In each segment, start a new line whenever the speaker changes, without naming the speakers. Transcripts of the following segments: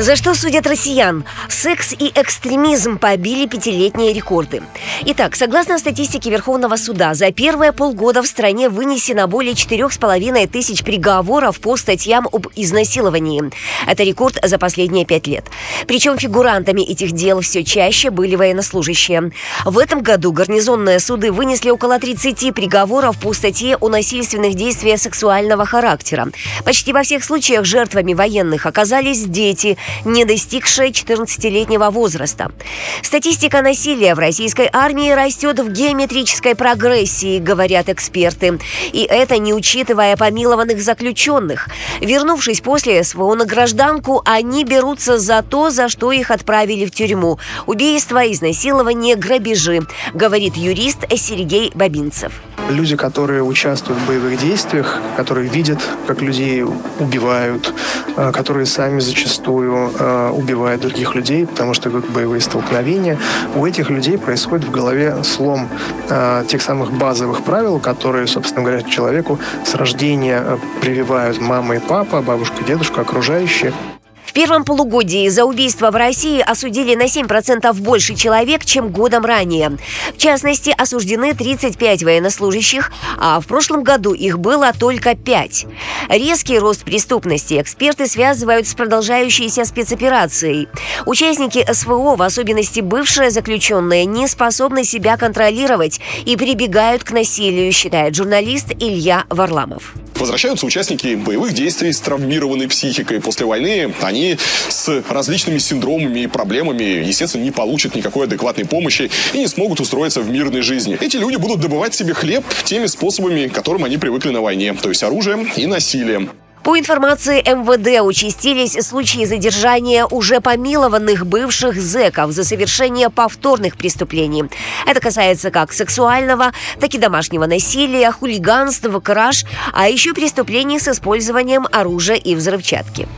За что судят россиян? Секс и экстремизм побили пятилетние рекорды. Итак, согласно статистике Верховного суда, за первые полгода в стране вынесено более четырех с половиной тысяч приговоров по статьям об изнасиловании. Это рекорд за последние пять лет. Причем фигурантами этих дел все чаще были военнослужащие. В этом году гарнизонные суды вынесли около 30 приговоров по статье о насильственных действиях сексуального характера. Почти во всех случаях жертвами военных оказались дети – не достигшая 14-летнего возраста. Статистика насилия в российской армии растет в геометрической прогрессии, говорят эксперты. И это не учитывая помилованных заключенных. Вернувшись после СВО на гражданку, они берутся за то, за что их отправили в тюрьму. Убийство, изнасилование, грабежи, говорит юрист Сергей Бабинцев
люди, которые участвуют в боевых действиях, которые видят, как людей убивают, э, которые сами зачастую э, убивают других людей, потому что как боевые столкновения, у этих людей происходит в голове слом э, тех самых базовых правил, которые, собственно говоря, человеку с рождения прививают мама и папа, бабушка, дедушка, окружающие.
В первом полугодии за убийство в России осудили на 7% больше человек, чем годом ранее. В частности, осуждены 35 военнослужащих, а в прошлом году их было только 5. Резкий рост преступности эксперты связывают с продолжающейся спецоперацией. Участники СВО, в особенности бывшие заключенные, не способны себя контролировать и прибегают к насилию, считает журналист Илья Варламов.
Возвращаются участники боевых действий с травмированной психикой. После войны они с различными синдромами и проблемами, естественно, не получат никакой адекватной помощи и не смогут устроиться в мирной жизни. Эти люди будут добывать себе хлеб теми способами, к которым они привыкли на войне, то есть оружием и насилием.
По информации МВД, участились случаи задержания уже помилованных бывших зэков за совершение повторных преступлений. Это касается как сексуального, так и домашнего насилия, хулиганства, краж, а еще преступлений с использованием оружия и взрывчатки.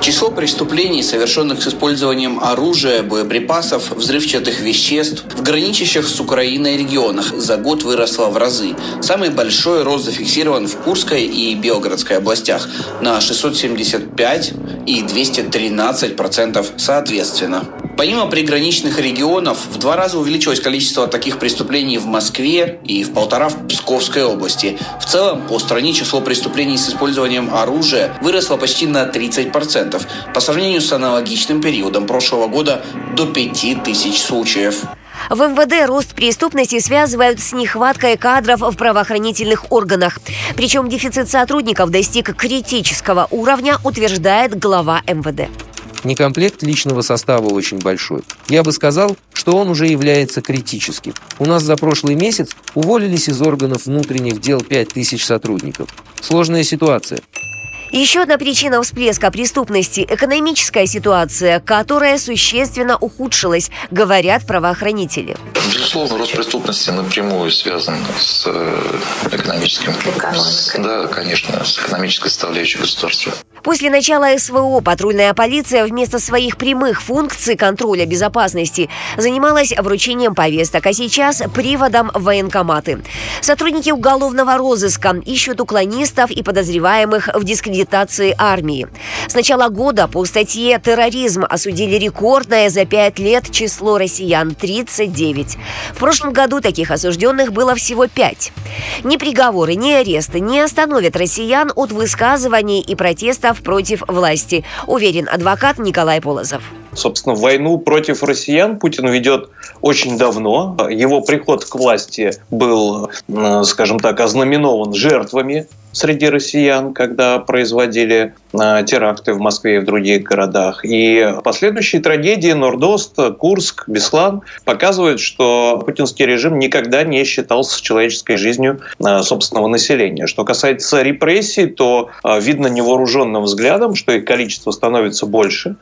Число преступлений, совершенных с использованием оружия, боеприпасов, взрывчатых веществ в граничащих с Украиной регионах за год выросло в разы. Самый большой рост зафиксирован в Курской и Белгородской областях на 675 и 213 процентов соответственно. Помимо приграничных регионов, в два раза увеличилось количество таких преступлений в Москве и в полтора в Псковской области. В целом, по стране число преступлений с использованием оружия выросло почти на 30%, по сравнению с аналогичным периодом прошлого года до 5000 случаев.
В МВД рост преступности связывают с нехваткой кадров в правоохранительных органах. Причем дефицит сотрудников достиг критического уровня, утверждает глава МВД.
Некомплект личного состава очень большой. Я бы сказал, что он уже является критическим. У нас за прошлый месяц уволились из органов внутренних дел 5000 сотрудников. Сложная ситуация.
Еще одна причина всплеска преступности – экономическая ситуация, которая существенно ухудшилась, говорят правоохранители.
Безусловно, рост преступности напрямую связан с э, экономическим. Экономикой. Да, конечно, с экономической составляющей государства.
После начала СВО патрульная полиция вместо своих прямых функций контроля безопасности занималась вручением повесток, а сейчас приводом в военкоматы. Сотрудники уголовного розыска ищут уклонистов и подозреваемых в дискредитации армии. С начала года по статье «Терроризм» осудили рекордное за пять лет число россиян – 39. В прошлом году таких осужденных было всего пять. Ни приговоры, ни аресты не остановят россиян от высказываний и протестов против власти, уверен адвокат Николай Полозов.
Собственно, войну против россиян Путин ведет очень давно. Его приход к власти был, э, скажем так, ознаменован жертвами среди россиян, когда производили э, теракты в Москве и в других городах. И последующие трагедии Нордост, Курск, Беслан показывают, что путинский режим никогда не считался человеческой жизнью э, собственного населения. Что касается репрессий, то видно невооруженным взглядом, что их количество становится больше.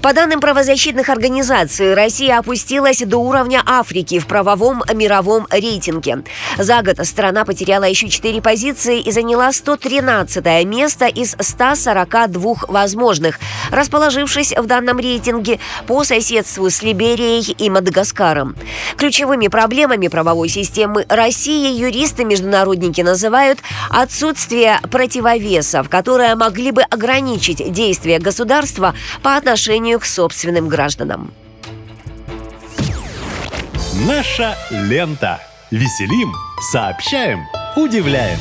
По данным правозащитных организаций, Россия опустилась до уровня Африки в правовом мировом рейтинге. За год страна потеряла еще 4 позиции и заняла 113 место из 142 возможных, расположившись в данном рейтинге по соседству с Либерией и Мадагаскаром. Ключевыми проблемами правовой системы России юристы-международники называют отсутствие противовесов, которые могли бы ограничить действия государства по отношению к собственным гражданам.
Наша лента. Веселим, сообщаем, удивляем.